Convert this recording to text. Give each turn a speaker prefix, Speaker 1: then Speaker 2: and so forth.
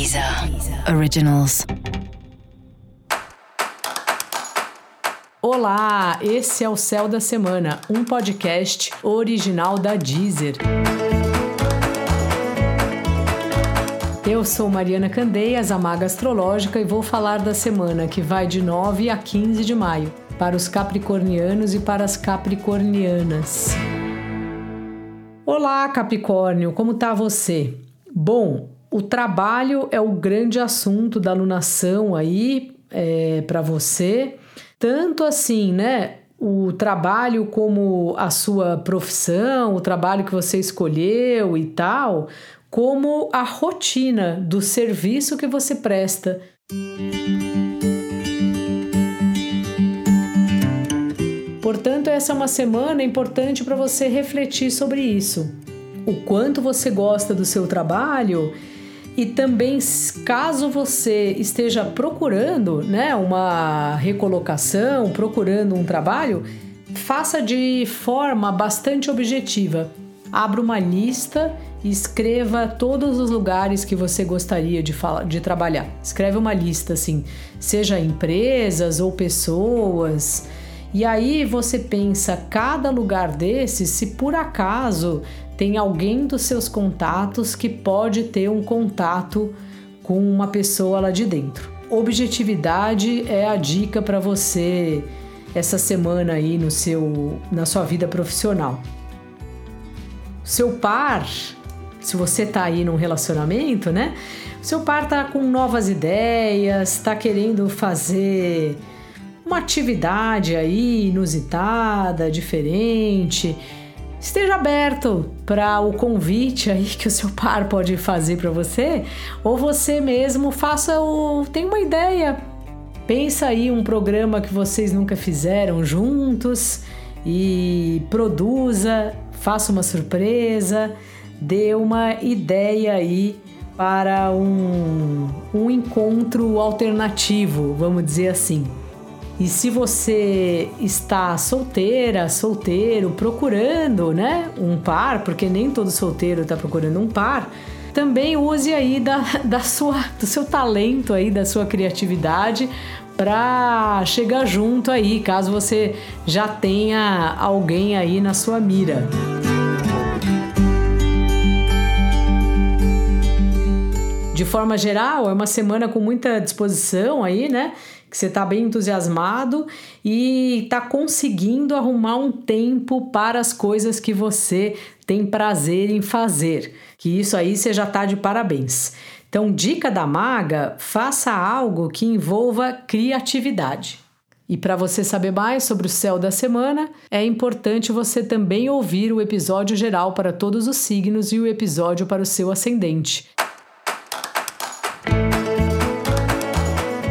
Speaker 1: Deezer Originals.
Speaker 2: Olá, esse é o Céu da Semana, um podcast original da Deezer. Eu sou Mariana Candeias, a Maga Astrológica, e vou falar da semana que vai de 9 a 15 de maio, para os capricornianos e para as capricornianas. Olá, Capricórnio, como tá você? Bom, o trabalho é o grande assunto da alunação aí é, para você. Tanto assim, né? O trabalho como a sua profissão, o trabalho que você escolheu e tal, como a rotina do serviço que você presta. Portanto, essa é uma semana importante para você refletir sobre isso. O quanto você gosta do seu trabalho e também, caso você esteja procurando né, uma recolocação, procurando um trabalho, faça de forma bastante objetiva. Abra uma lista e escreva todos os lugares que você gostaria de, falar, de trabalhar. Escreve uma lista assim, seja empresas ou pessoas. E aí você pensa cada lugar desses, se por acaso tem alguém dos seus contatos que pode ter um contato com uma pessoa lá de dentro. Objetividade é a dica para você essa semana aí no seu na sua vida profissional. Seu par, se você tá aí num relacionamento, né? Seu par tá com novas ideias, tá querendo fazer uma atividade aí inusitada, diferente esteja aberto para o convite aí que o seu par pode fazer para você, ou você mesmo faça o tem uma ideia. Pensa aí um programa que vocês nunca fizeram juntos e produza, faça uma surpresa, dê uma ideia aí para um, um encontro alternativo, vamos dizer assim. E se você está solteira, solteiro, procurando, né, um par, porque nem todo solteiro está procurando um par, também use aí da, da sua, do seu talento aí, da sua criatividade para chegar junto aí, caso você já tenha alguém aí na sua mira. De forma geral, é uma semana com muita disposição aí, né? Que você está bem entusiasmado e está conseguindo arrumar um tempo para as coisas que você tem prazer em fazer. Que isso aí você já está de parabéns. Então, dica da maga: faça algo que envolva criatividade. E para você saber mais sobre o céu da semana, é importante você também ouvir o episódio geral para todos os signos e o episódio para o seu ascendente.